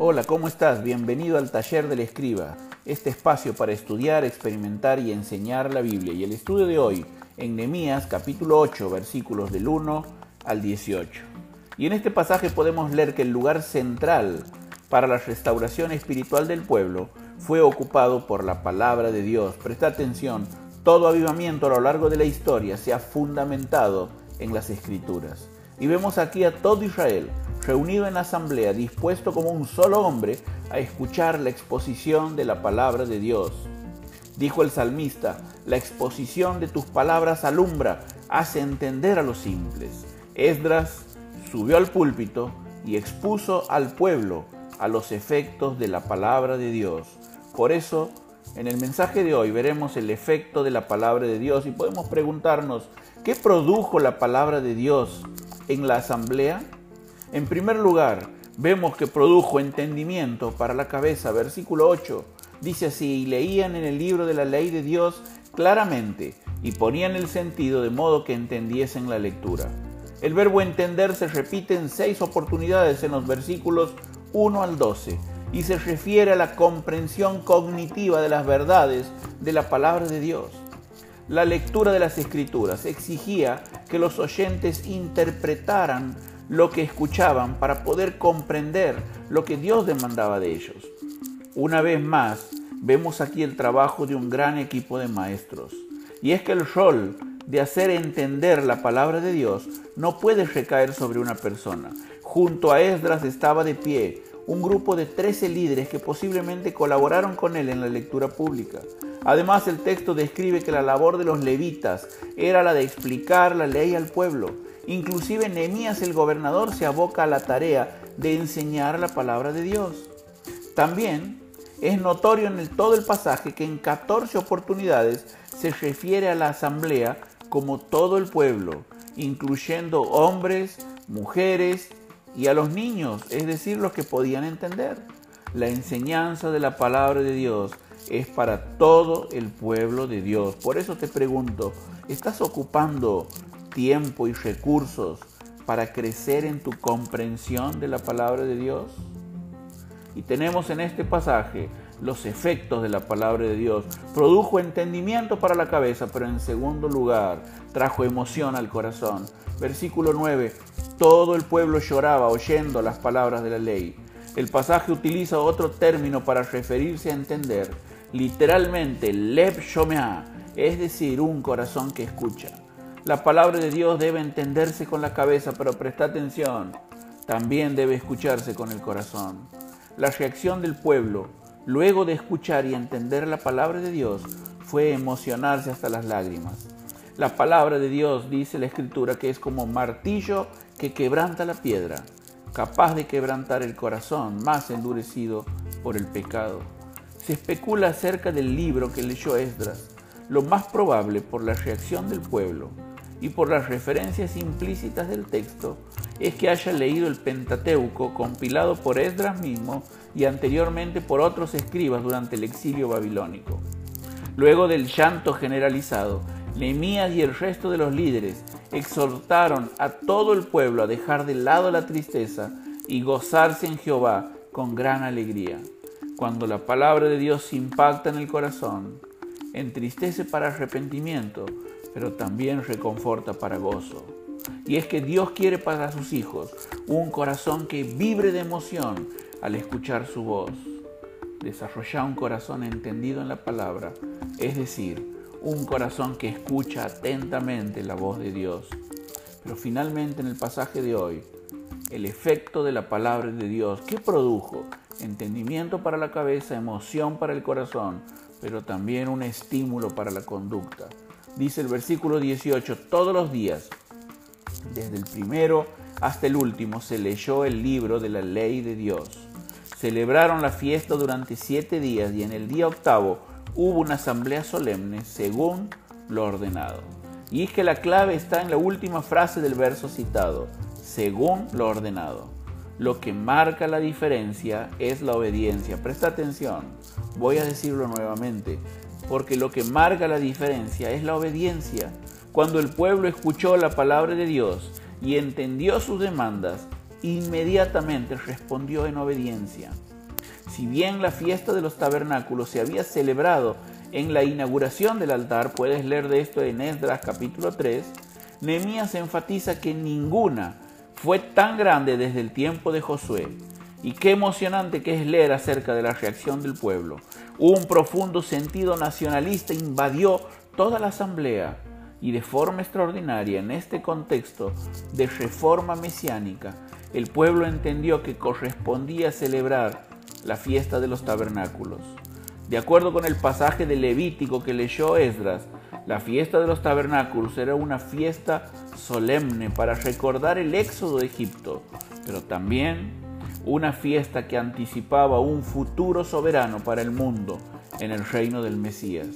Hola, ¿cómo estás? Bienvenido al taller del escriba, este espacio para estudiar, experimentar y enseñar la Biblia. Y el estudio de hoy en Nehemías capítulo 8, versículos del 1 al 18. Y en este pasaje podemos leer que el lugar central para la restauración espiritual del pueblo fue ocupado por la palabra de Dios. Presta atención, todo avivamiento a lo largo de la historia se ha fundamentado en las escrituras. Y vemos aquí a todo Israel reunido en asamblea, dispuesto como un solo hombre a escuchar la exposición de la palabra de Dios. Dijo el salmista, la exposición de tus palabras alumbra, hace entender a los simples. Esdras subió al púlpito y expuso al pueblo a los efectos de la palabra de Dios. Por eso, en el mensaje de hoy veremos el efecto de la palabra de Dios y podemos preguntarnos, ¿qué produjo la palabra de Dios en la asamblea? En primer lugar, vemos que produjo entendimiento para la cabeza. Versículo 8 dice así, y leían en el libro de la ley de Dios claramente y ponían el sentido de modo que entendiesen la lectura. El verbo entender se repite en seis oportunidades en los versículos 1 al 12 y se refiere a la comprensión cognitiva de las verdades de la palabra de Dios. La lectura de las escrituras exigía que los oyentes interpretaran lo que escuchaban para poder comprender lo que Dios demandaba de ellos. Una vez más, vemos aquí el trabajo de un gran equipo de maestros. Y es que el rol de hacer entender la palabra de Dios no puede recaer sobre una persona. Junto a Esdras estaba de pie un grupo de 13 líderes que posiblemente colaboraron con él en la lectura pública. Además, el texto describe que la labor de los levitas era la de explicar la ley al pueblo. Inclusive Nehemías el gobernador se aboca a la tarea de enseñar la palabra de Dios. También es notorio en todo el pasaje que en 14 oportunidades se refiere a la asamblea como todo el pueblo, incluyendo hombres, mujeres y a los niños, es decir, los que podían entender. La enseñanza de la palabra de Dios es para todo el pueblo de Dios. Por eso te pregunto, ¿estás ocupando tiempo y recursos para crecer en tu comprensión de la palabra de Dios? Y tenemos en este pasaje los efectos de la palabra de Dios. Produjo entendimiento para la cabeza, pero en segundo lugar trajo emoción al corazón. Versículo 9. Todo el pueblo lloraba oyendo las palabras de la ley. El pasaje utiliza otro término para referirse a entender. Literalmente, lev shomea, es decir, un corazón que escucha. La palabra de Dios debe entenderse con la cabeza, pero presta atención, también debe escucharse con el corazón. La reacción del pueblo, luego de escuchar y entender la palabra de Dios, fue emocionarse hasta las lágrimas. La palabra de Dios dice la escritura que es como martillo que quebranta la piedra, capaz de quebrantar el corazón más endurecido por el pecado. Se especula acerca del libro que leyó Esdras. Lo más probable por la reacción del pueblo y por las referencias implícitas del texto es que haya leído el Pentateuco compilado por Esdras mismo y anteriormente por otros escribas durante el exilio babilónico. Luego del llanto generalizado, Nehemías y el resto de los líderes exhortaron a todo el pueblo a dejar de lado la tristeza y gozarse en Jehová con gran alegría. Cuando la palabra de Dios impacta en el corazón, entristece para arrepentimiento, pero también reconforta para gozo. Y es que Dios quiere para sus hijos un corazón que vibre de emoción al escuchar su voz. Desarrollar un corazón entendido en la palabra, es decir, un corazón que escucha atentamente la voz de Dios. Pero finalmente en el pasaje de hoy, el efecto de la palabra de Dios, ¿qué produjo? Entendimiento para la cabeza, emoción para el corazón, pero también un estímulo para la conducta. Dice el versículo 18, todos los días, desde el primero hasta el último, se leyó el libro de la ley de Dios. Celebraron la fiesta durante siete días y en el día octavo hubo una asamblea solemne según lo ordenado. Y es que la clave está en la última frase del verso citado, según lo ordenado. Lo que marca la diferencia es la obediencia. Presta atención, voy a decirlo nuevamente, porque lo que marca la diferencia es la obediencia. Cuando el pueblo escuchó la palabra de Dios y entendió sus demandas, inmediatamente respondió en obediencia. Si bien la fiesta de los tabernáculos se había celebrado en la inauguración del altar, puedes leer de esto en Esdras capítulo 3, Nehemías enfatiza que ninguna fue tan grande desde el tiempo de Josué. Y qué emocionante que es leer acerca de la reacción del pueblo. Un profundo sentido nacionalista invadió toda la asamblea y de forma extraordinaria en este contexto de reforma mesiánica, el pueblo entendió que correspondía celebrar la fiesta de los tabernáculos. De acuerdo con el pasaje de Levítico que leyó Esdras, la fiesta de los tabernáculos era una fiesta solemne para recordar el éxodo de Egipto, pero también una fiesta que anticipaba un futuro soberano para el mundo en el reino del Mesías.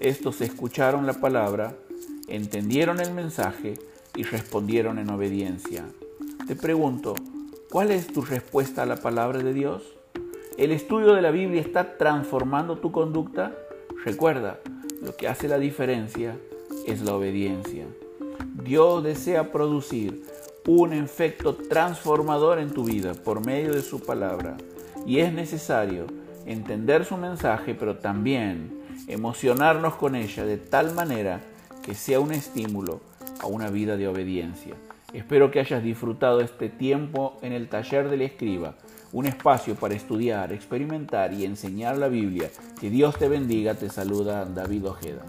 Estos escucharon la palabra, entendieron el mensaje y respondieron en obediencia. Te pregunto, ¿cuál es tu respuesta a la palabra de Dios? ¿El estudio de la Biblia está transformando tu conducta? Recuerda, lo que hace la diferencia es la obediencia. Dios desea producir un efecto transformador en tu vida por medio de su palabra y es necesario entender su mensaje, pero también emocionarnos con ella de tal manera que sea un estímulo a una vida de obediencia. Espero que hayas disfrutado este tiempo en el taller del escriba, un espacio para estudiar, experimentar y enseñar la Biblia. Que Dios te bendiga, te saluda David Ojeda.